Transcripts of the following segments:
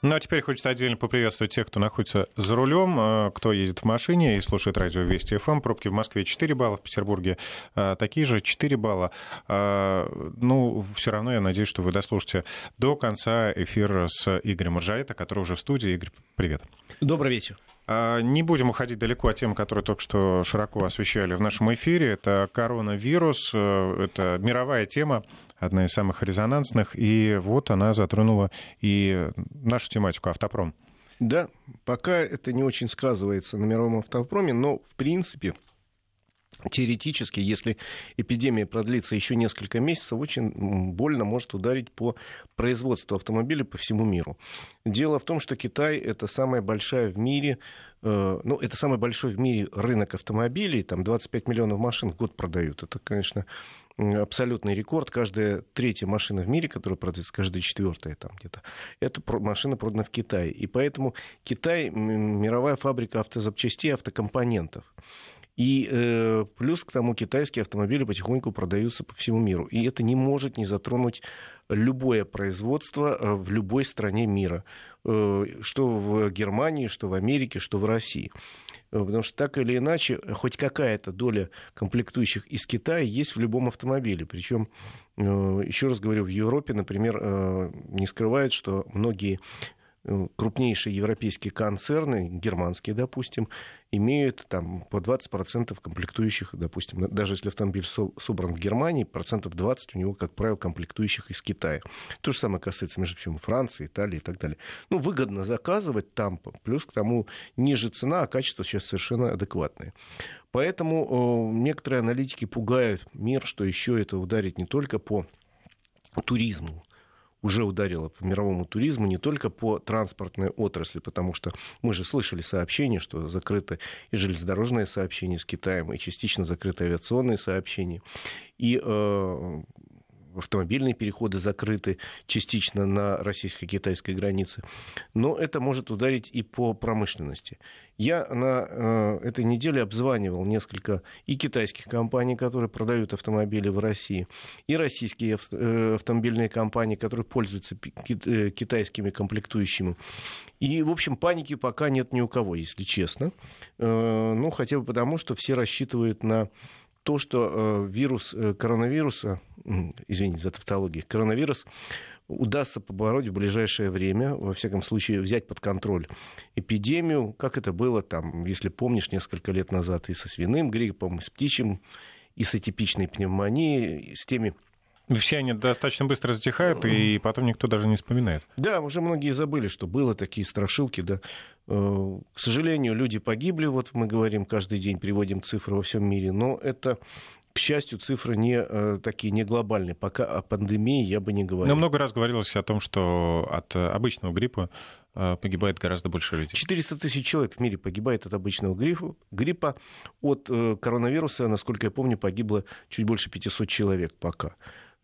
Ну, а теперь хочется отдельно поприветствовать тех, кто находится за рулем, э, кто едет в машине и слушает радио Вести ФМ. Пробки в Москве 4 балла, в Петербурге э, такие же 4 балла. Э, ну, все равно я надеюсь, что вы дослушаете до конца эфир с Игорем Маржарета, который уже в студии. Игорь, привет. Добрый вечер. Не будем уходить далеко от тем, которые только что широко освещали в нашем эфире. Это коронавирус, это мировая тема одна из самых резонансных, и вот она затронула и нашу тематику автопром. Да, пока это не очень сказывается на мировом автопроме, но в принципе теоретически, если эпидемия продлится еще несколько месяцев, очень больно может ударить по производству автомобилей по всему миру. Дело в том, что Китай это самая большая в мире, э, ну, это самый большой в мире рынок автомобилей, там 25 миллионов машин в год продают. Это, конечно, абсолютный рекорд. Каждая третья машина в мире, которая продается, каждая четвертая там где-то, эта машина продана в Китае. И поэтому Китай мировая фабрика автозапчастей, автокомпонентов. И э, плюс к тому китайские автомобили потихоньку продаются по всему миру. И это не может не затронуть любое производство э, в любой стране мира. Э, что в Германии, что в Америке, что в России. Э, потому что так или иначе, хоть какая-то доля комплектующих из Китая есть в любом автомобиле. Причем, еще раз говорю, в Европе, например, не скрывают, что многие крупнейшие европейские концерны, германские, допустим, имеют там по 20% комплектующих, допустим, даже если автомобиль собран в Германии, процентов 20 у него, как правило, комплектующих из Китая. То же самое касается, между прочим, Франции, Италии и так далее. Ну, выгодно заказывать там, плюс к тому ниже цена, а качество сейчас совершенно адекватное. Поэтому э, некоторые аналитики пугают мир, что еще это ударит не только по туризму, уже ударило по мировому туризму, не только по транспортной отрасли, потому что мы же слышали сообщения, что закрыто и железнодорожное сообщение с Китаем, и частично закрыто авиационные сообщения. И э, автомобильные переходы закрыты частично на российско-китайской границе. Но это может ударить и по промышленности. Я на э, этой неделе обзванивал несколько и китайских компаний, которые продают автомобили в России, и российские э, автомобильные компании, которые пользуются э, китайскими комплектующими. И, в общем, паники пока нет ни у кого, если честно. Ну, хотя бы потому, что все рассчитывают на то, что вирус коронавируса, извините за тавтологию, коронавирус удастся побороть в ближайшее время, во всяком случае, взять под контроль эпидемию, как это было там, если помнишь, несколько лет назад и со свиным гриппом, и с птичьим, и с атипичной пневмонией, и с теми все они достаточно быстро затихают, и потом никто даже не вспоминает. Да, уже многие забыли, что было такие страшилки, да. Э, к сожалению, люди погибли, вот мы говорим, каждый день приводим цифры во всем мире, но это к счастью, цифры не э, такие не глобальные. Пока о пандемии я бы не говорил. Но много раз говорилось о том, что от обычного гриппа э, погибает гораздо больше людей. 400 тысяч человек в мире погибает от обычного гриппа. гриппа. От коронавируса, насколько я помню, погибло чуть больше 500 человек пока.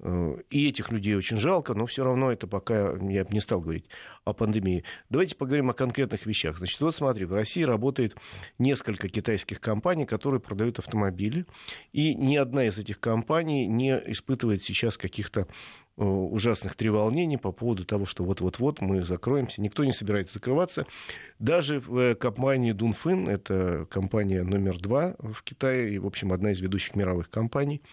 Э, и этих людей очень жалко, но все равно это пока я не стал говорить о пандемии. Давайте поговорим о конкретных вещах. Значит, вот смотри, в России работает несколько китайских компаний, которые продают автомобили, и ни одна из этих компаний не испытывает сейчас каких-то э, ужасных треволнений по поводу того, что вот-вот-вот мы закроемся. Никто не собирается закрываться. Даже в э, компании Дунфин, это компания номер два в Китае, и, в общем, одна из ведущих мировых компаний –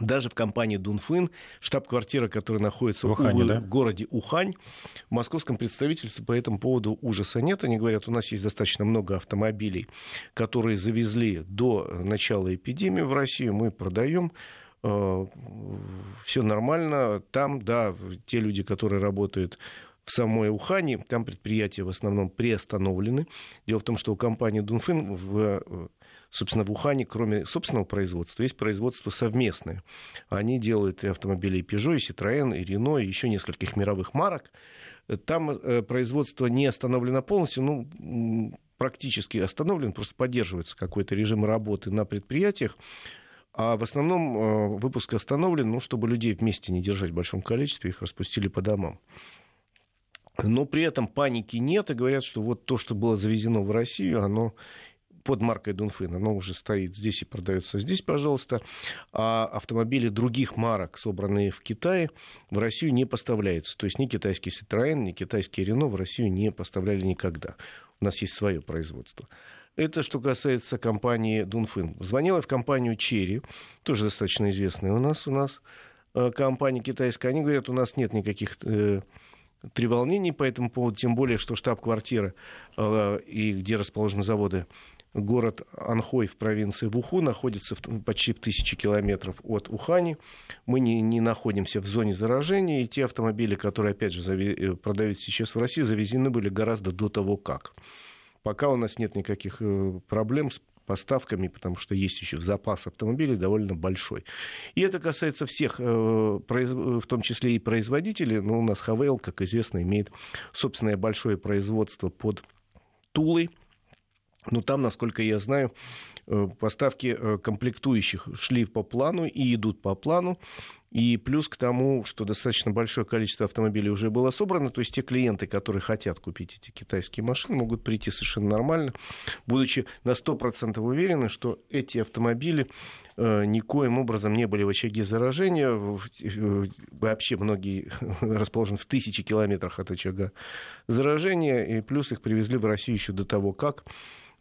даже в компании Дунфин, штаб-квартира, которая находится в, Ухане, у, да? в городе Ухань, в московском представительстве по этому поводу ужаса нет. Они говорят, у нас есть достаточно много автомобилей, которые завезли до начала эпидемии в Россию, мы продаем э, все нормально. Там, да, те люди, которые работают в самой Ухане, там предприятия в основном приостановлены. Дело в том, что у компании Дунфин в собственно, в Ухане, кроме собственного производства, есть производство совместное. Они делают и автомобили и Peugeot, и Citroën, и Renault, и еще нескольких мировых марок. Там э, производство не остановлено полностью, ну, практически остановлен, просто поддерживается какой-то режим работы на предприятиях. А в основном э, выпуск остановлен, ну, чтобы людей вместе не держать в большом количестве, их распустили по домам. Но при этом паники нет, и говорят, что вот то, что было завезено в Россию, оно под маркой Дунфин, оно уже стоит здесь и продается здесь, пожалуйста. А автомобили других марок, собранные в Китае, в Россию не поставляются. То есть ни китайский Citroën, ни китайский Renault в Россию не поставляли никогда. У нас есть свое производство. Это что касается компании Дунфин. Звонила в компанию Черри, тоже достаточно известная у нас, у нас э, компания китайская. Они говорят, у нас нет никаких э, треволнений по этому поводу, тем более, что штаб-квартира э, и где расположены заводы город Анхой в провинции Вуху находится в, почти в тысячи километров от Ухани. Мы не, не находимся в зоне заражения, и те автомобили, которые, опять же, зави- продают сейчас в России, завезены были гораздо до того, как. Пока у нас нет никаких э, проблем с поставками, потому что есть еще запас автомобилей довольно большой. И это касается всех, э, в том числе и производителей. Но у нас Хавейл, как известно, имеет собственное большое производство под Тулой. Но там, насколько я знаю, поставки комплектующих шли по плану и идут по плану. И плюс к тому, что достаточно большое количество автомобилей уже было собрано, то есть те клиенты, которые хотят купить эти китайские машины, могут прийти совершенно нормально, будучи на 100% уверены, что эти автомобили э, никоим образом не были в очаге заражения. Вообще многие расположены в тысячи километрах от очага заражения, и плюс их привезли в Россию еще до того, как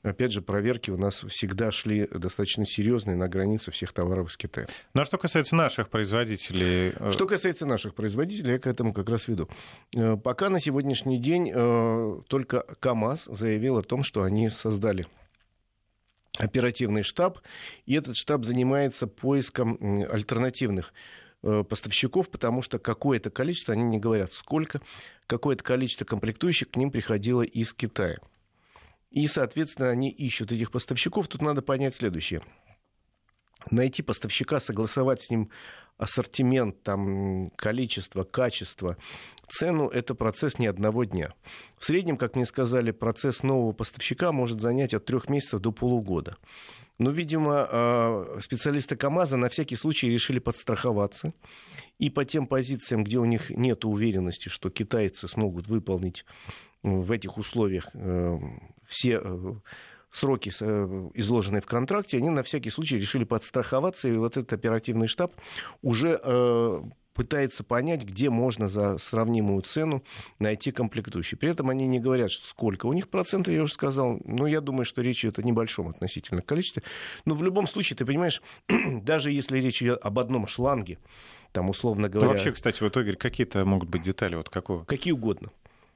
опять же, проверки у нас всегда шли достаточно серьезные на границе всех товаров из Китая. Ну а что касается наших производителей? Э, что касается наших производителей, я к этому как раз веду. Э, пока на сегодняшний день э, только КАМАЗ заявил о том, что они создали оперативный штаб, и этот штаб занимается поиском альтернативных поставщиков, потому что какое-то количество, они не говорят сколько, какое-то количество комплектующих к ним приходило из Китая. И, соответственно, они ищут этих поставщиков. Тут надо понять следующее. Найти поставщика, согласовать с ним ассортимент, там, количество, качество, цену – это процесс не одного дня. В среднем, как мне сказали, процесс нового поставщика может занять от трех месяцев до полугода. Но, видимо, а, специалисты КАМАЗа на всякий случай решили подстраховаться. И по тем позициям, где у них нет уверенности, что китайцы смогут выполнить в этих условиях э, все э, сроки, э, изложенные в контракте, они на всякий случай решили подстраховаться, и вот этот оперативный штаб уже пытается понять, где можно за сравнимую цену найти комплектующие. При этом они не говорят, что сколько у них процентов, я уже сказал. Но я думаю, что речь идет о небольшом относительно количестве. Но в любом случае, ты понимаешь, даже если речь идет об одном шланге, там, условно говоря... Ну, вообще, кстати, вот, Игорь, какие-то могут быть детали? Вот какого? Какие угодно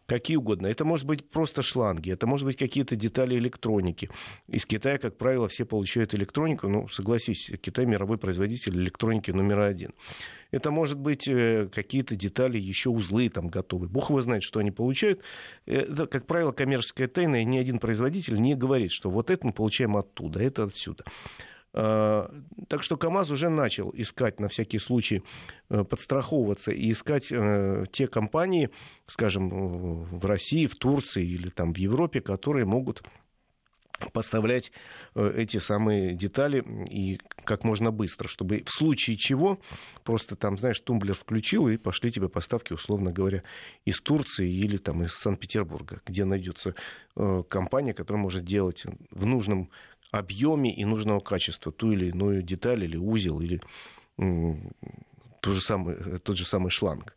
какие угодно. Это может быть просто шланги, это может быть какие-то детали электроники. Из Китая, как правило, все получают электронику. Ну, согласись, Китай мировой производитель электроники номер один. Это может быть э, какие-то детали, еще узлы там готовы. Бог его знает, что они получают. Это, как правило, коммерческая тайна, и ни один производитель не говорит, что вот это мы получаем оттуда, это отсюда. А, так что КАМАЗ уже начал искать на всякий случай, э, подстраховываться и искать э, те компании, скажем, в России, в Турции или там в Европе, которые могут поставлять э, эти самые детали и как можно быстро, чтобы в случае чего просто там, знаешь, тумблер включил и пошли тебе поставки, условно говоря, из Турции или там из Санкт-Петербурга, где найдется компания, которая может делать в нужном объеме и нужного качества ту или иную деталь или узел или тот же самый, тот же самый шланг.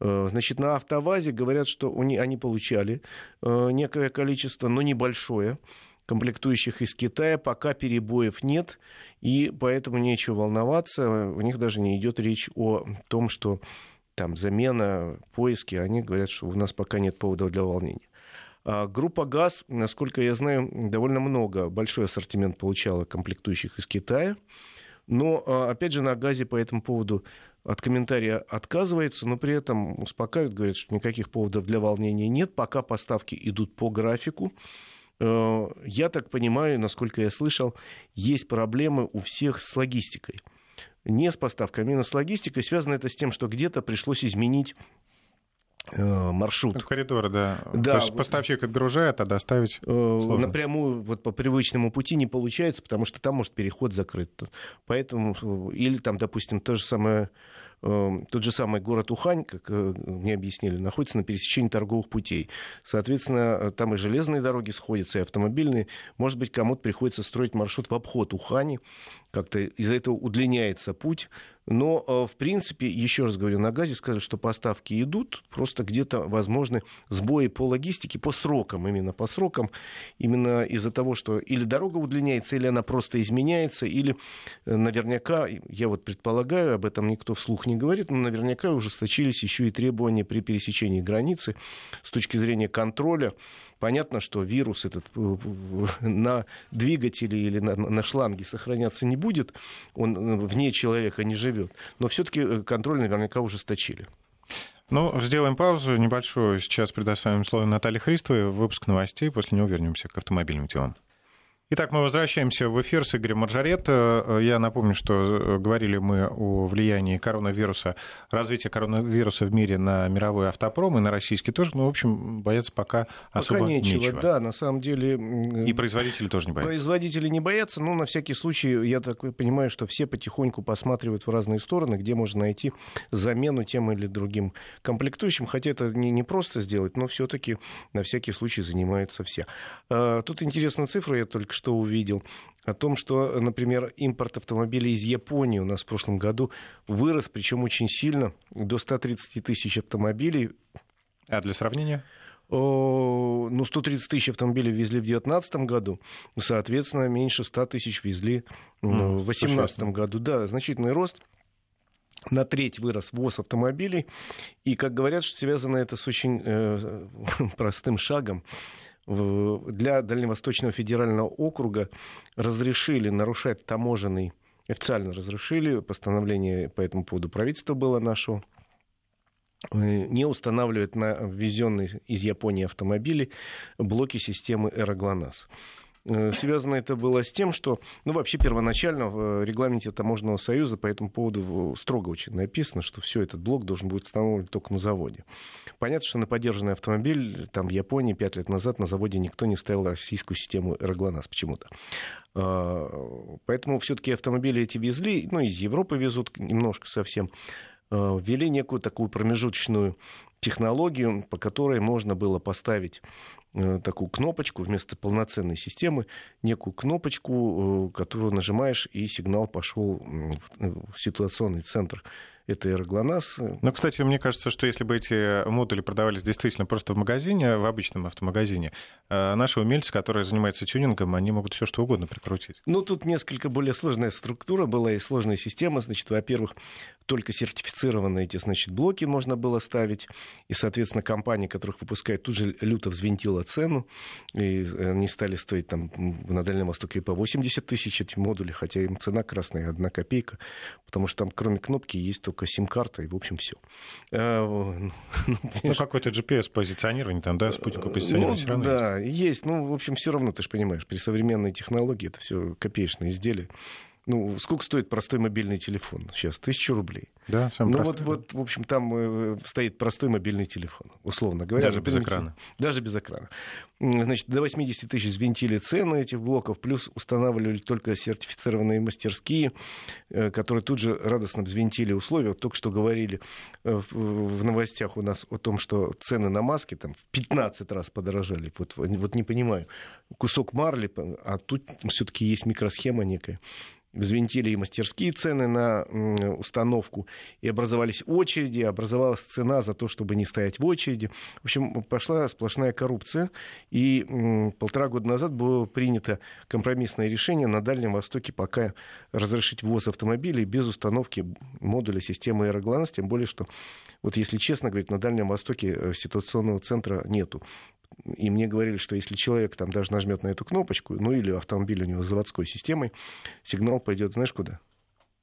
Э, значит, на автовазе говорят, что они получали э, некое количество, но небольшое, комплектующих из Китая. Пока перебоев нет, и поэтому нечего волноваться. У них даже не идет речь о том, что там замена, поиски. Они говорят, что у нас пока нет поводов для волнения. А группа ГАЗ, насколько я знаю, довольно много, большой ассортимент получала комплектующих из Китая. Но, а, опять же, на ГАЗе по этому поводу от комментария отказывается, но при этом успокаивает, говорит, что никаких поводов для волнения нет, пока поставки идут по графику. Э, я так понимаю, насколько я слышал, есть проблемы у всех с логистикой. Не с поставками, а именно с логистикой. Связано это с тем, что где-то пришлось изменить маршрут. Ну, коридор, да. да. То есть поставщик отгружает, а доставить э, сложно. Напрямую вот по привычному пути не получается, потому что там может переход закрыт. Поэтому, или там, допустим, то же самое тот же самый город Ухань, как э, мне объяснили, находится на пересечении торговых путей. Соответственно, э, там и железные дороги сходятся, и автомобильные. Может быть, кому-то приходится строить маршрут в обход Ухани. Как-то из-за этого удлиняется путь. Но, э, в принципе, еще раз говорю, на газе сказали, что поставки идут, просто где-то возможны сбои по логистике, по срокам, именно по срокам, именно из-за того, что или дорога удлиняется, или она просто изменяется, или наверняка, я вот предполагаю, об этом никто вслух не говорит, но наверняка ужесточились еще и требования при пересечении границы с точки зрения контроля. Понятно, что вирус этот э, на двигателе или на, на шланге сохраняться не будет, он э, вне человека не живет. Но все-таки э, контроль наверняка ужесточили. Ну, сделаем паузу небольшую. Сейчас предоставим слово Наталье Христовой. Выпуск новостей. После него вернемся к автомобильным делам. Итак, мы возвращаемся в эфир с Игорем Маржарет. Я напомню, что говорили мы о влиянии коронавируса, развития коронавируса в мире на мировой автопром и на российский тоже. Ну, в общем, бояться пока, пока особо нечего, нечего. Да, на самом деле... И производители тоже не боятся. Производители не боятся, но на всякий случай, я так понимаю, что все потихоньку посматривают в разные стороны, где можно найти замену тем или другим комплектующим. Хотя это не, не просто сделать, но все-таки на всякий случай занимаются все. Тут интересная цифра, я только что что увидел, о том, что, например, импорт автомобилей из Японии у нас в прошлом году вырос, причем очень сильно, до 130 тысяч автомобилей. А для сравнения? ну, 130 тысяч автомобилей везли в 2019 году, соответственно, меньше 100 тысяч везли mm, в 2018 году. Да, значительный рост. На треть вырос ввоз автомобилей. И, как говорят, что связано это с очень э, простым шагом для Дальневосточного федерального округа разрешили нарушать таможенный, официально разрешили, постановление по этому поводу правительства было нашего, э, не устанавливать на ввезенные из Японии автомобили блоки системы «Эроглонасс». Э, связано это было с тем, что, ну, вообще первоначально в регламенте Таможенного союза по этому поводу строго очень написано, что все этот блок должен будет установлен только на заводе. Понятно, что на поддержанный автомобиль там в Японии пять лет назад на заводе никто не ставил российскую систему Эроглонас почему-то. А, поэтому все-таки автомобили эти везли, ну, из Европы везут немножко совсем, ввели некую такую промежуточную технологию, по которой можно было поставить э, такую кнопочку вместо полноценной системы, некую кнопочку, э, которую нажимаешь, и сигнал пошел в ситуационный центр это и. Ну, кстати, мне кажется, что если бы эти модули продавались действительно просто в магазине, в обычном автомагазине, э, наши умельцы, которые занимаются тюнингом, они могут все что угодно прикрутить. Ну, тут несколько более сложная структура была и сложная система. Значит, во-первых, только сертифицированные эти, значит, блоки можно было ставить, и, соответственно, компания, которых выпускает, тут же люто взвинтила цену, и они стали стоить там на Дальнем Востоке по 80 тысяч эти модули, хотя им цена красная, одна копейка, потому что там кроме кнопки есть только сим-карта, и, в общем, все. Э, ну, ну, какой-то GPS-позиционирование там, да, спутниковое позиционирование ну, все равно Да, есть. есть. Ну, в общем, все равно, ты же понимаешь, при современной технологии это все копеечные изделия. Ну, сколько стоит простой мобильный телефон сейчас? Тысячу рублей. Да, самый ну, простой. Вот, вот, в общем, там э, стоит простой мобильный телефон, условно говоря. Даже без экрана. Даже без экрана. Значит, до 80 тысяч взвинтили цены этих блоков, плюс устанавливали только сертифицированные мастерские, э, которые тут же радостно взвинтили условия. Вот только что говорили э, в новостях у нас о том, что цены на маски там в 15 раз подорожали. Вот, вот не понимаю. Кусок марли, а тут все-таки есть микросхема некая взвинтили и мастерские цены на установку, и образовались очереди, образовалась цена за то, чтобы не стоять в очереди. В общем, пошла сплошная коррупция, и полтора года назад было принято компромиссное решение на Дальнем Востоке пока разрешить ввоз автомобилей без установки модуля системы аэрогланс, тем более, что, вот если честно говорить, на Дальнем Востоке э, ситуационного центра нету. И мне говорили, что если человек там даже нажмет на эту кнопочку, ну или автомобиль у него с заводской системой, сигнал пойдет, знаешь, куда?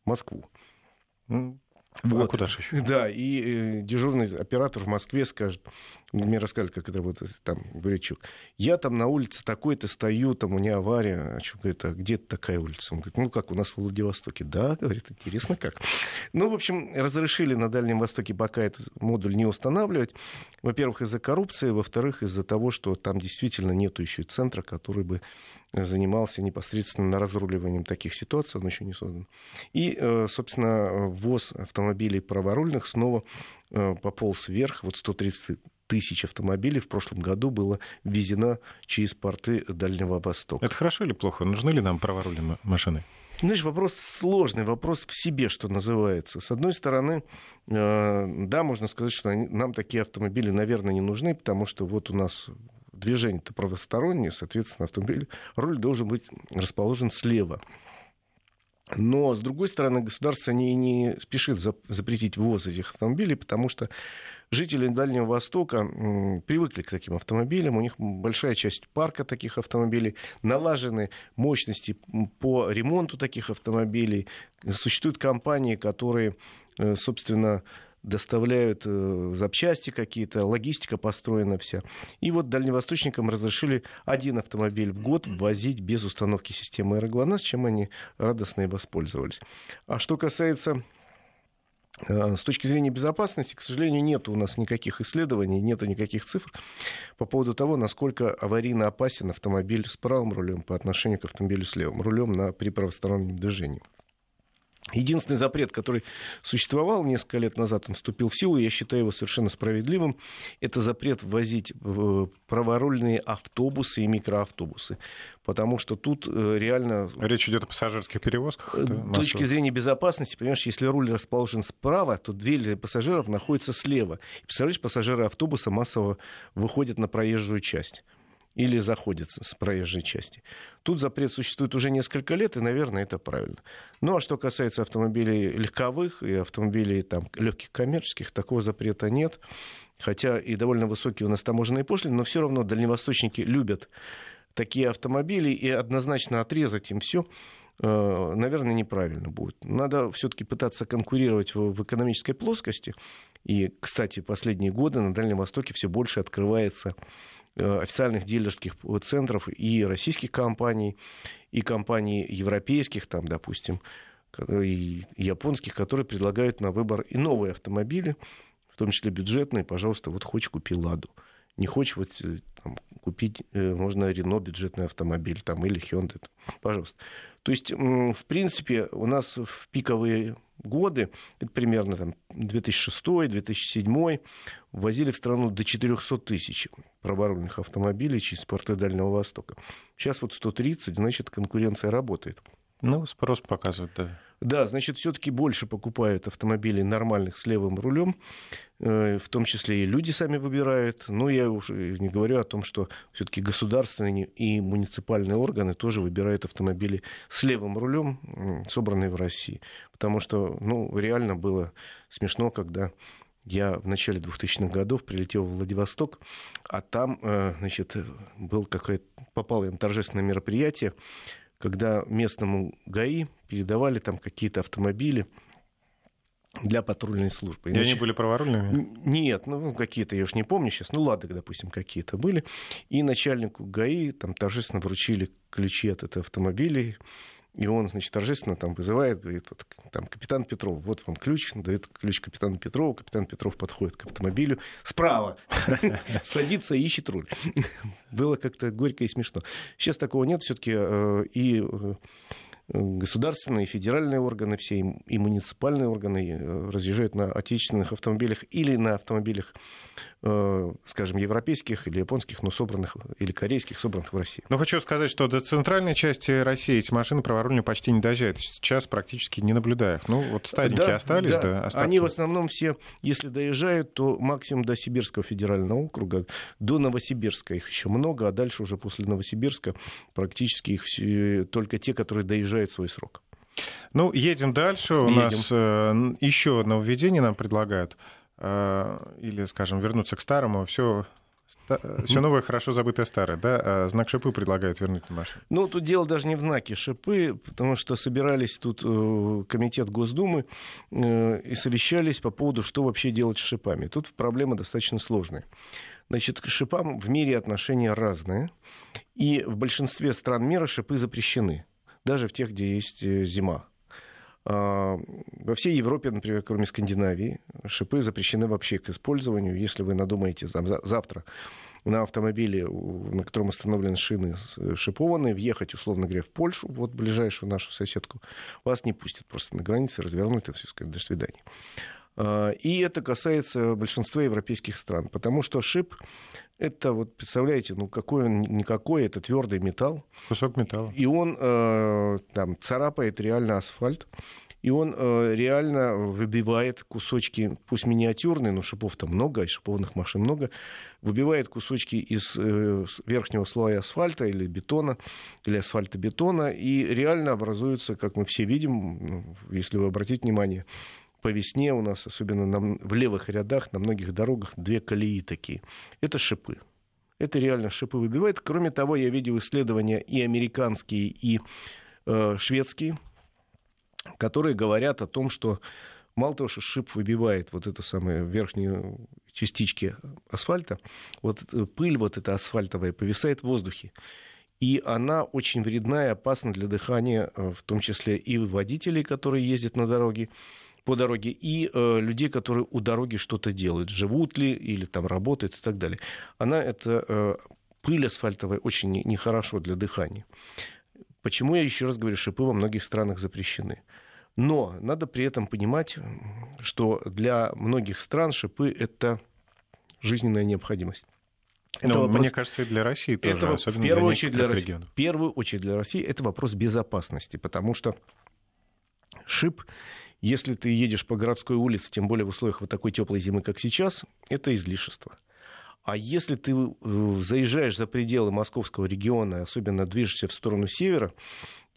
В Москву. Вот. А куда же еще? Да, и э, дежурный оператор в Москве скажет, мне рассказали, как это работает, там, Бурячук, я там на улице такой-то стою, там у меня авария, а что, говорит, а где такая улица? Он говорит, ну как, у нас в Владивостоке. Да, говорит, интересно как. Ну, в общем, разрешили на Дальнем Востоке пока этот модуль не устанавливать. Во-первых, из-за коррупции, во-вторых, из-за того, что там действительно нету еще центра, который бы занимался непосредственно разруливанием таких ситуаций, он еще не создан. И, э, собственно, ввоз автомобилей праворульных снова э, пополз вверх, вот 130 тысяч автомобилей в прошлом году было ввезено через порты Дальнего Востока. Это хорошо или плохо? Нужны ли нам праворульные машины? Знаешь, вопрос сложный, вопрос в себе, что называется. С одной стороны, э, да, можно сказать, что нам такие автомобили, наверное, не нужны, потому что вот у нас движение-то правостороннее, соответственно, автомобиль, руль должен быть расположен слева. Но, с другой стороны, государство не, не спешит запретить ввоз этих автомобилей, потому что жители Дальнего Востока привыкли к таким автомобилям, у них большая часть парка таких автомобилей, налажены мощности по ремонту таких автомобилей. Существуют компании, которые, э, собственно, доставляют э, запчасти какие-то, логистика построена вся. И вот дальневосточникам разрешили один автомобиль в год ввозить без установки системы аэроглонасс, чем они радостно и воспользовались. А что касается э, с точки зрения безопасности, к сожалению, нет у нас никаких исследований, нет никаких цифр по поводу того, насколько аварийно опасен автомобиль с правым рулем по отношению к автомобилю с левым рулем на, при правостороннем движении. Единственный запрет, который существовал несколько лет назад, он вступил в силу, я считаю его совершенно справедливым, это запрет ввозить праворульные автобусы и микроавтобусы. Потому что тут э, реально... Речь идет о пассажирских перевозках? С точки зрения безопасности, понимаешь, если руль расположен справа, то дверь для пассажиров находится слева. И, представляешь, пассажиры автобуса массово выходят на проезжую часть или заходится с проезжей части. Тут запрет существует уже несколько лет, и, наверное, это правильно. Ну, а что касается автомобилей легковых и автомобилей там, легких коммерческих, такого запрета нет. Хотя и довольно высокие у нас таможенные пошлины, но все равно дальневосточники любят такие автомобили, и однозначно отрезать им все э, наверное, неправильно будет. Надо все-таки пытаться конкурировать в, экономической плоскости. И, кстати, последние годы на Дальнем Востоке все больше открывается официальных дилерских центров и российских компаний, и компаний европейских, там, допустим, и японских, которые предлагают на выбор и новые автомобили, в том числе бюджетные. Пожалуйста, вот хочешь, купи «Ладу». Не хочешь вот, э, там, купить, э, можно Рено бюджетный автомобиль там, или Hyundai, пожалуйста. То есть, в принципе, у нас в пиковые годы, это примерно там 2006-2007, ввозили в страну до 400 тысяч праворульных автомобилей через порты Дальнего Востока. Сейчас вот 130, значит, конкуренция работает. Ну, спрос показывает, да. Да, значит, все-таки больше покупают автомобилей нормальных с левым рулем, э, в том числе и люди сами выбирают. Но я уже не говорю о том, что все-таки государственные и муниципальные органы тоже выбирают автомобили с левым рулем, собранные в России. Потому что, ну, реально было смешно, когда я в начале 2000-х годов прилетел в Владивосток, а там, э, значит, был какое-то, попал я на торжественное мероприятие, когда местному ГАИ передавали там какие-то автомобили для патрульной службы. Иначе... И они были праворульными? Нет, ну какие-то, я уж не помню сейчас, ну ладно, допустим, какие-то были. И начальнику ГАИ там торжественно вручили ключи от этого автомобиля, и он, значит, торжественно там вызывает, говорит, вот там, капитан Петров, вот вам ключ, дает ключ капитану Петрову, капитан Петров подходит к автомобилю, справа садится и ищет руль. Было как-то горько и смешно. Сейчас такого нет, все-таки э, и э, государственные, федеральные органы, все и муниципальные органы э, разъезжают на отечественных автомобилях или на автомобилях, скажем, европейских или японских, но собранных, или корейских, собранных в России. Но хочу сказать, что до центральной части России эти машины праворульные почти не доезжают. Сейчас практически не наблюдаю их. Ну, вот стадники да, остались, да. да остатки. Они в основном все, если доезжают, то максимум до Сибирского федерального округа, до Новосибирска их еще много, а дальше уже после Новосибирска практически их все, только те, которые доезжают свой срок. Ну, едем дальше. У едем. нас э, еще одно введение нам предлагают. Э, или, скажем, вернуться к старому. Все все новое, хорошо забытое старое, да? А знак шипы предлагают вернуть на машину. Ну, тут дело даже не в знаке шипы, потому что собирались тут э, комитет Госдумы э, и совещались по поводу, что вообще делать с шипами. Тут проблема достаточно сложная. Значит, к шипам в мире отношения разные, и в большинстве стран мира шипы запрещены даже в тех, где есть зима. А, во всей Европе, например, кроме Скандинавии, шипы запрещены вообще к использованию. Если вы надумаете там, завтра на автомобиле, на котором установлены шины шипованные, въехать, условно говоря, в Польшу, вот ближайшую нашу соседку, вас не пустят просто на границе, развернуть и все, сказать, до свидания. А, и это касается большинства европейских стран, потому что шип это вот представляете, ну какой он никакой, это твердый металл. Кусок металла. И он э, там царапает реально асфальт. И он э, реально выбивает кусочки, пусть миниатюрные, но шипов там много, и шипованных машин много, выбивает кусочки из э, верхнего слоя асфальта или бетона, или асфальтобетона, и реально образуются, как мы все видим, ну, если вы обратите внимание, по весне у нас, особенно на, в левых рядах, на многих дорогах, две колеи такие. Это шипы. Это реально шипы выбивает. Кроме того, я видел исследования и американские, и э, шведские, которые говорят о том, что мало того, что шип выбивает вот эту самую верхнюю частички асфальта, вот э, пыль вот эта асфальтовая повисает в воздухе. И она очень вредна и опасна для дыхания, э, в том числе и водителей, которые ездят на дороге, по дороге, и э, людей, которые у дороги что-то делают, живут ли или там работают и так далее. Она, это э, пыль асфальтовая, очень нехорошо для дыхания. Почему я еще раз говорю, шипы во многих странах запрещены? Но надо при этом понимать, что для многих стран шипы это жизненная необходимость. Это ну, вопрос... Мне кажется, и для России тоже, это, особенно в первую для очередь для России, В первую очередь для России это вопрос безопасности, потому что шип если ты едешь по городской улице, тем более в условиях вот такой теплой зимы, как сейчас, это излишество. А если ты э, заезжаешь за пределы московского региона, особенно движешься в сторону севера,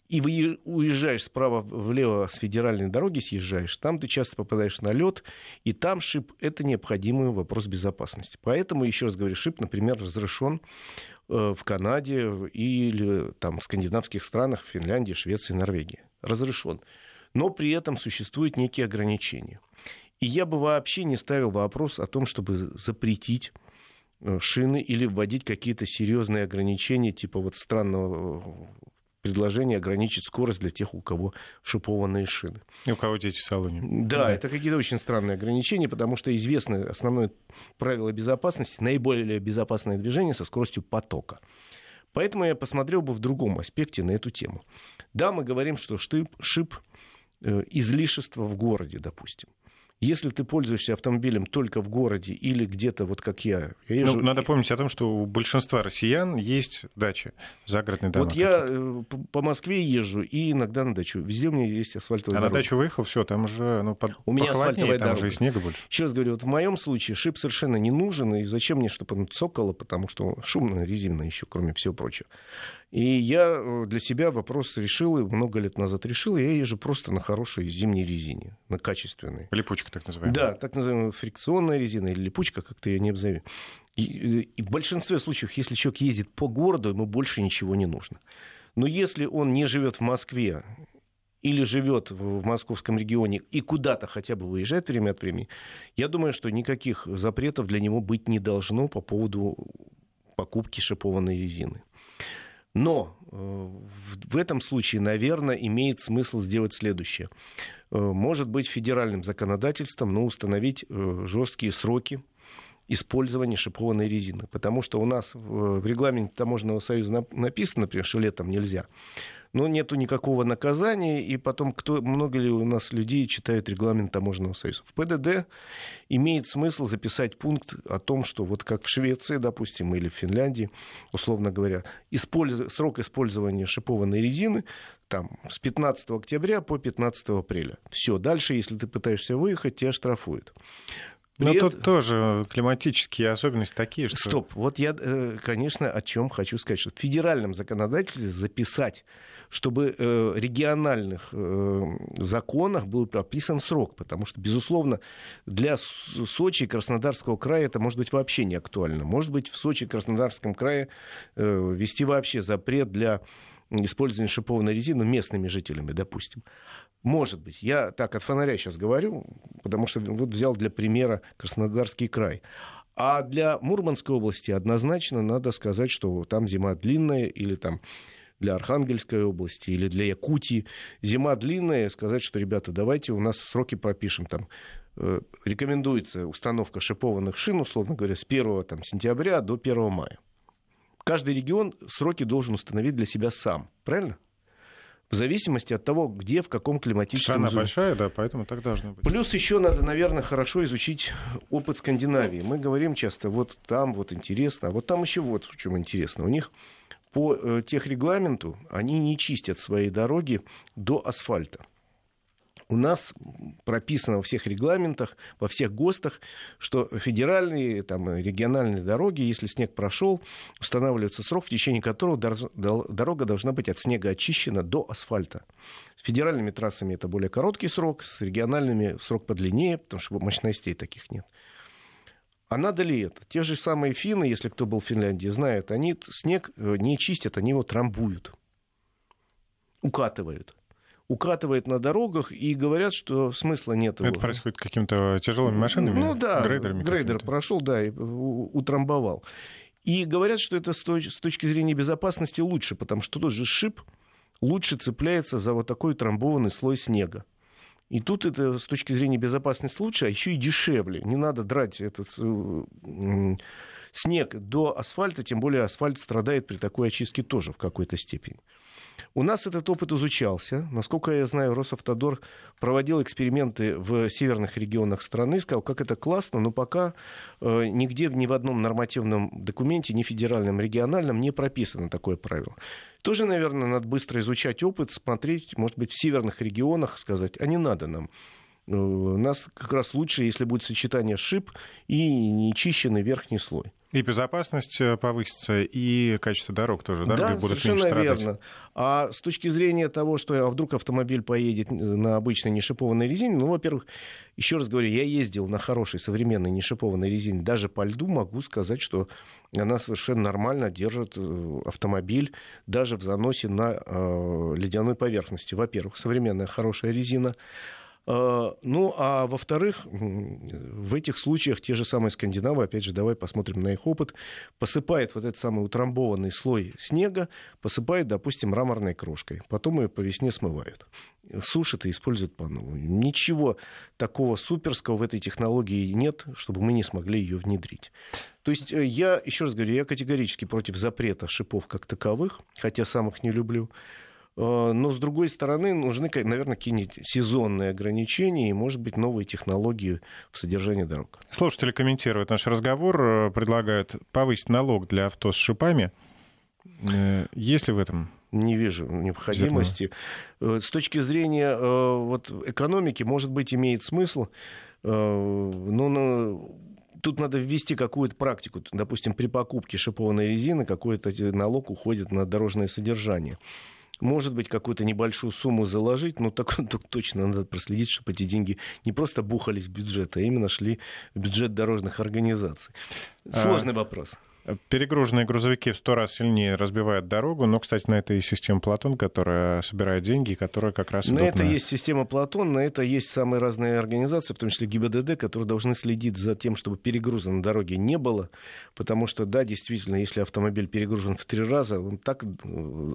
и вы уезжаешь справа влево с федеральной дороги, съезжаешь, там ты часто попадаешь на лед, и там шип — это необходимый вопрос безопасности. Поэтому, еще раз говорю, шип, например, разрешен э, в Канаде или там, в скандинавских странах, в Финляндии, Швеции, Норвегии. Разрешен но при этом существуют некие ограничения. И я бы вообще не ставил вопрос о том, чтобы запретить э, шины или вводить какие-то серьезные ограничения, типа вот странного э, предложения ограничить скорость для тех, у кого шипованные шины. И у кого дети в салоне. Да, да, это какие-то очень странные ограничения, потому что известно основное правило безопасности, наиболее безопасное движение со скоростью потока. Поэтому я посмотрел бы в другом аспекте на эту тему. Да, мы говорим, что шип, шип излишества в городе, допустим. Если ты пользуешься автомобилем только в городе или где-то, вот как я... я ну, езжу... ну, надо помнить о том, что у большинства россиян есть дача, загородные дома. Вот я э, по Москве езжу и иногда на дачу. Везде у меня есть асфальтовая а дорога. А на дачу выехал, все, там уже ну, под... у меня асфальтовая там дорога. уже и снега больше. Еще раз говорю, вот в моем случае шип совершенно не нужен, и зачем мне, чтобы он цокало, потому что шумно, резинно еще, кроме всего прочего. И я э, для себя вопрос решил, и много лет назад решил, я езжу просто на хорошей зимней резине, на качественной. Липучка так называемая. Да, так называемая фрикционная резина или липучка, как ты ее не обзови. И, и в большинстве случаев, если человек ездит по городу, ему больше ничего не нужно. Но если он не живет в Москве или живет в московском регионе и куда-то хотя бы выезжает время от времени, я думаю, что никаких запретов для него быть не должно по поводу покупки шипованной резины. Но э, в этом случае, наверное, имеет смысл сделать следующее. Э, может быть, федеральным законодательством, но установить э, жесткие сроки использования шипованной резины. Потому что у нас в регламенте Таможенного союза написано, например, что летом нельзя но нету никакого наказания, и потом кто, много ли у нас людей читают регламент таможенного союза. В ПДД имеет смысл записать пункт о том, что вот как в Швеции, допустим, или в Финляндии, условно говоря, использ... срок использования шипованной резины там, с 15 октября по 15 апреля. Все, дальше, если ты пытаешься выехать, тебя штрафуют. Но При тут тоже климатические особенности такие, что... Стоп, вот я, э, конечно, о чем хочу сказать, что в федеральном законодательстве записать чтобы э, региональных э, законах был прописан срок, потому что, безусловно, для Сочи и Краснодарского края это может быть вообще не актуально. Может быть, в Сочи и Краснодарском крае э, ввести вообще запрет для использования шипованной резины местными жителями, допустим. Может быть. Я так от фонаря сейчас говорю, потому что вот взял для примера Краснодарский край. А для Мурманской области однозначно надо сказать, что там зима длинная или там для Архангельской области или для Якутии. Зима длинная, сказать, что, ребята, давайте у нас сроки пропишем там э, рекомендуется установка шипованных шин, условно говоря, с 1 там, сентября до 1 мая. Каждый регион сроки должен установить для себя сам, правильно? в зависимости от того, где, в каком климатическом Страна зоне. большая, да, поэтому так должно быть. Плюс еще надо, наверное, хорошо изучить опыт Скандинавии. Мы говорим часто, вот там вот интересно, а вот там еще вот в чем интересно. У них по э, техрегламенту они не чистят свои дороги до асфальта. У нас прописано во всех регламентах, во всех ГОСТах, что федеральные, там, региональные дороги, если снег прошел, устанавливается срок, в течение которого дорога должна быть от снега очищена до асфальта. С федеральными трассами это более короткий срок, с региональными срок подлиннее, потому что мощностей таких нет. А надо ли это? Те же самые финны, если кто был в Финляндии, знают, они снег э, не чистят, они его трамбуют, укатывают укатывает на дорогах и говорят, что смысла нет. Это его. происходит какими-то тяжелыми машинами? Ну да, грейдер прошел, да, и утрамбовал. И говорят, что это с точки зрения безопасности лучше, потому что тот же шип лучше цепляется за вот такой трамбованный слой снега. И тут это с точки зрения безопасности лучше, а еще и дешевле. Не надо драть этот э, снег до асфальта, тем более асфальт страдает при такой очистке тоже в какой-то степени. У нас этот опыт изучался. Насколько я знаю, Росавтодор проводил эксперименты в северных регионах страны, сказал, как это классно, но пока э, нигде, ни в одном нормативном документе, ни федеральном, региональном не прописано такое правило. Тоже, наверное, надо быстро изучать опыт, смотреть, может быть, в северных регионах, сказать, а не надо нам э, у нас как раз лучше, если будет сочетание шип и нечищенный верхний слой. И безопасность э, повысится, и качество дорог тоже. Дороги да, будут меньше страдать. верно. А с точки зрения того, что а вдруг автомобиль поедет э, на обычной нешипованной резине, ну, во-первых, еще раз говорю, я ездил на хорошей современной нешипованной резине. Даже по льду могу сказать, что она совершенно нормально держит э, автомобиль даже в заносе на э, ледяной поверхности. Во-первых, современная хорошая резина. А, ну, а во-вторых, в этих случаях те же самые скандинавы, опять же, давай посмотрим на их опыт, посыпает вот этот самый утрамбованный слой снега, посыпает, допустим, мраморной крошкой, потом ее по весне смывают. Сушат и используют по-новому. Ничего такого суперского в этой технологии нет, чтобы мы не смогли ее внедрить. То есть э, я, еще раз говорю, я категорически против запрета шипов как таковых, хотя сам их не люблю. Э, но, с другой стороны, нужны, наверное, какие-нибудь сезонные ограничения и, может быть, новые технологии в содержании дорог. Слушатели комментируют наш разговор, э, предлагают повысить налог для авто с шипами. Э, есть ли в этом не вижу необходимости. Зерно. С точки зрения вот, экономики, может быть, имеет смысл, но тут надо ввести какую-то практику. Допустим, при покупке шипованной резины какой-то налог уходит на дорожное содержание может быть, какую-то небольшую сумму заложить, но так, так точно надо проследить, чтобы эти деньги не просто бухались в бюджет, а именно шли в бюджет дорожных организаций. А, Сложный а... вопрос. Перегруженные грузовики в сто раз сильнее разбивают дорогу, но, кстати, на это есть система Платон, которая собирает деньги, которая как раз... На это на... есть система Платон, на это есть самые разные организации, в том числе ГИБДД, которые должны следить за тем, чтобы перегруза на дороге не было, потому что, да, действительно, если автомобиль перегружен в три раза, он так э,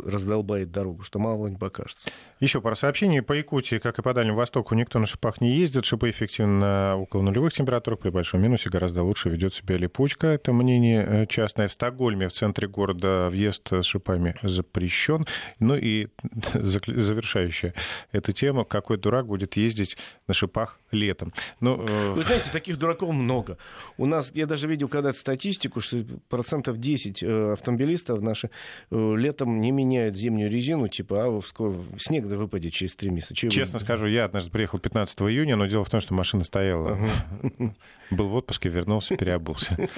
раздолбает дорогу, что мало не покажется. Еще пара сообщений. По Якутии, как и по Дальнему Востоку, никто на шипах не ездит. Шипы эффективны около нулевых температурах. При большом минусе гораздо лучше ведет себя липучка. Это мнение частное. В Стокгольме, в центре города, въезд с шипами запрещен. Ну и завершающая эту тему, какой дурак будет ездить на шипах летом. Ну, э... Вы знаете, таких дураков много. У нас, я даже видел когда-то статистику, что процентов 10 э, автомобилистов наши э, летом не меняют зимнюю резину, типа, а скоро снег да выпадет через 3 месяца. Чего Честно вы... скажу, я однажды приехал 15 июня, но дело в том, что машина стояла. Был в отпуске, вернулся, переобулся.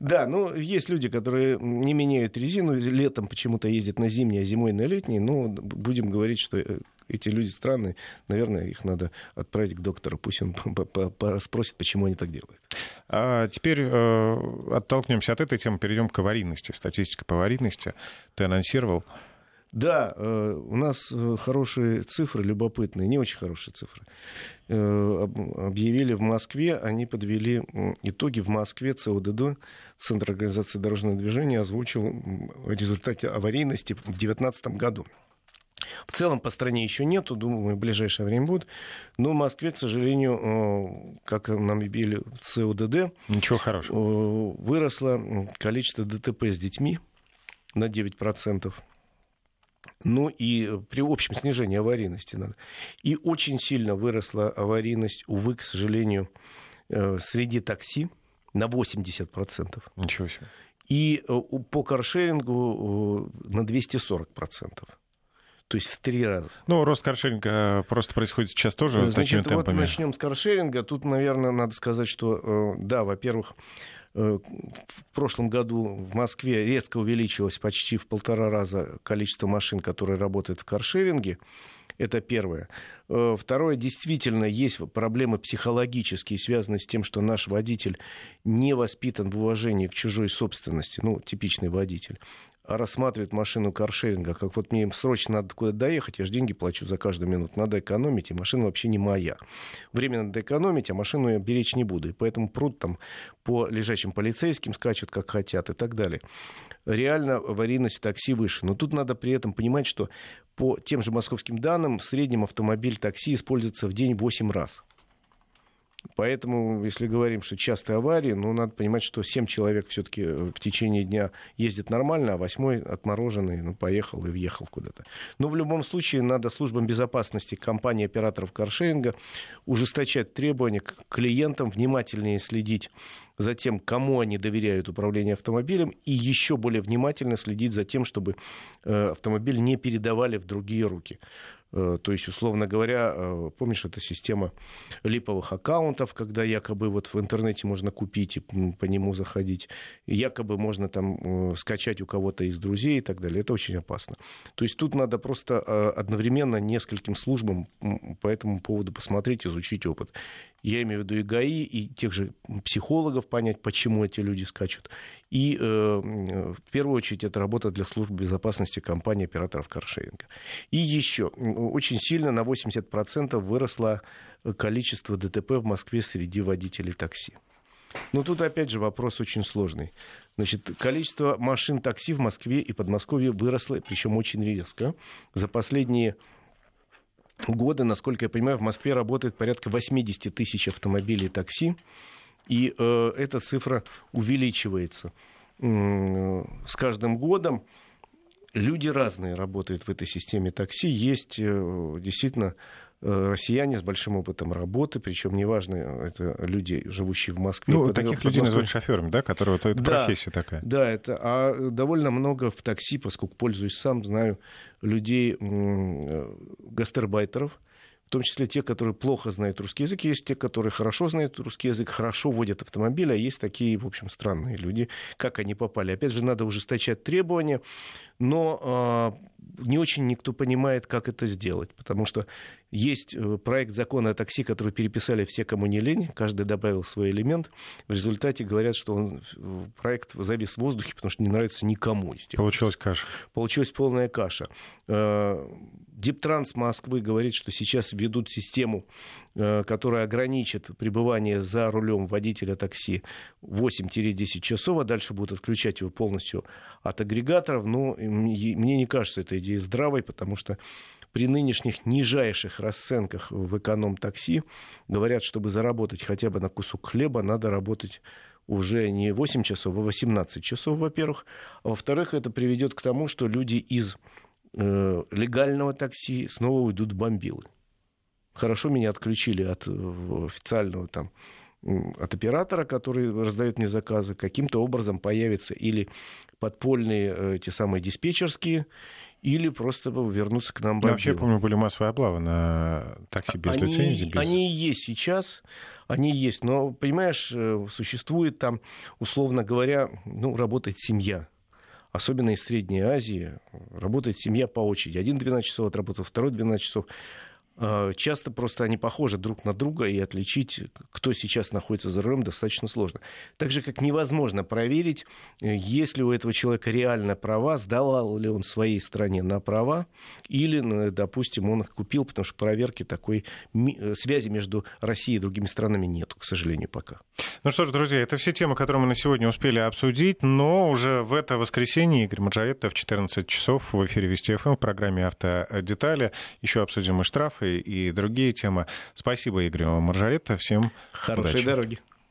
Да, ну, есть люди, которые не меняют резину, летом почему-то ездят на зимний, а зимой на летний. Ну, будем говорить, что э, эти люди странные. Наверное, их надо отправить к доктору. Пусть он спросит, почему они так делают. А теперь э, оттолкнемся от этой темы, перейдем к аварийности. Статистика по аварийности. Ты анонсировал Да, у нас хорошие цифры, любопытные, не очень хорошие цифры. Объявили в Москве, они подвели итоги в Москве ЦОДД, Центр организации дорожного движения, озвучил в результате аварийности в 2019 году. В целом по стране еще нету, думаю, в ближайшее время будет. Но в Москве, к сожалению, э, как нам объявили в ЦОДД, Ничего хорошего. Э, выросло количество ДТП с детьми на 9%. Ну и при общем снижении аварийности надо. И очень сильно выросла аварийность, увы, к сожалению, э, среди такси на 80%. Ничего себе. И по каршерингу на 240%. То есть в три раза. Ну, рост каршеринга просто происходит сейчас тоже Значит, такими вот темпами. начнем с каршеринга. Тут, наверное, надо сказать, что, э, да, во-первых, э, в прошлом году в Москве резко увеличилось почти в полтора раза количество машин, которые работают в каршеринге. Это первое. Э, второе, действительно, есть проблемы психологические, связанные с тем, что наш водитель не воспитан в уважении к чужой собственности, ну, типичный водитель рассматривает машину каршеринга, как вот мне срочно надо куда-то доехать, я же деньги плачу за каждую минуту, надо экономить, и машина вообще не моя. Время надо экономить, а машину я беречь не буду. И поэтому пруд там по лежачим полицейским скачут, как хотят и так далее. Реально аварийность в такси выше. Но тут надо при этом понимать, что по тем же московским данным в среднем автомобиль такси используется в день 8 раз. Поэтому, если говорим, что частые аварии, ну, надо понимать, что 7 человек все-таки в течение дня ездит нормально, а восьмой отмороженный, ну, поехал и въехал куда-то. Но в любом случае надо службам безопасности компании операторов каршеринга ужесточать требования к клиентам, внимательнее следить за тем, кому они доверяют управление автомобилем, и еще более внимательно следить за тем, чтобы э, автомобиль не передавали в другие руки. Э, то есть, условно говоря, э, помнишь, эта система липовых аккаунтов, когда якобы вот в интернете можно купить и по нему заходить, якобы можно там э, скачать у кого-то из друзей и так далее. Это очень опасно. То есть тут надо просто одновременно нескольким службам по этому поводу посмотреть, изучить опыт. Я имею в виду и ГАИ, и тех же психологов понять, почему эти люди скачут. И э, в первую очередь это работа для служб безопасности компании операторов каршеринга. И еще очень сильно на 80% выросло количество ДТП в Москве среди водителей такси. Но тут опять же вопрос очень сложный. Значит, количество машин такси в Москве и Подмосковье выросло, причем очень резко. За последние года, насколько я понимаю, в Москве работает порядка 80 тысяч автомобилей такси, и э, эта цифра увеличивается с каждым годом. Люди разные работают в этой системе такси. Есть э, действительно россияне с большим опытом работы, причем неважно, это люди, живущие в Москве. Ну, таких людей называют шоферами, да, которые это да, профессия такая. Да, это, а довольно много в такси, поскольку пользуюсь сам, знаю людей, э, гастарбайтеров, в том числе те, которые плохо знают русский язык, есть те, которые хорошо знают русский язык, хорошо водят автомобиль, а есть такие, в общем, странные люди. Как они попали? Опять же, надо ужесточать требования, но э, не очень никто понимает, как это сделать, потому что есть э, проект закона о такси, который переписали все, кому не лень, каждый добавил свой элемент. В результате говорят, что он, проект завис в воздухе, потому что не нравится никому. Получилась каша. Получилась полная каша. Э, Диптранс Москвы говорит, что сейчас ведут систему, которая ограничит пребывание за рулем водителя такси 8-10 часов, а дальше будут отключать его полностью от агрегаторов. Но мне не кажется эта идея здравой, потому что при нынешних нижайших расценках в эконом-такси говорят, чтобы заработать хотя бы на кусок хлеба, надо работать уже не 8 часов, а 18 часов, во-первых. А во-вторых, это приведет к тому, что люди из Э, легального такси снова уйдут в бомбилы. Хорошо меня отключили от э, официального там от оператора, который раздает мне заказы, каким-то образом появятся или подпольные э, эти самые диспетчерские, или просто вернуться к нам бомбилы. Вообще, помню, были массовые облавы на такси без они, лицензии. Без... Они есть сейчас, они есть. Но, понимаешь, существует там, условно говоря, ну, работает семья особенно из Средней Азии, работает семья по очереди. Один 12 часов отработал, второй 12 часов. Э, часто просто они похожи друг на друга, и отличить, кто сейчас находится за рулем, достаточно сложно. Так же, как невозможно проверить, э, есть ли у этого человека реально права, сдавал ли он своей стране на права, или, допустим, он их купил, потому что проверки такой э, связи между Россией и другими странами нет, к сожалению, пока. Ну что ж, друзья, это все темы, которые мы на сегодня успели обсудить, но уже в это воскресенье Игорь Маджаретта в 14 часов в эфире Вести ФМ в программе «Автодетали». Еще обсудим и штрафы, и другие темы. Спасибо, Игорь Маржаретта. Всем Хорошей удачи. дороги.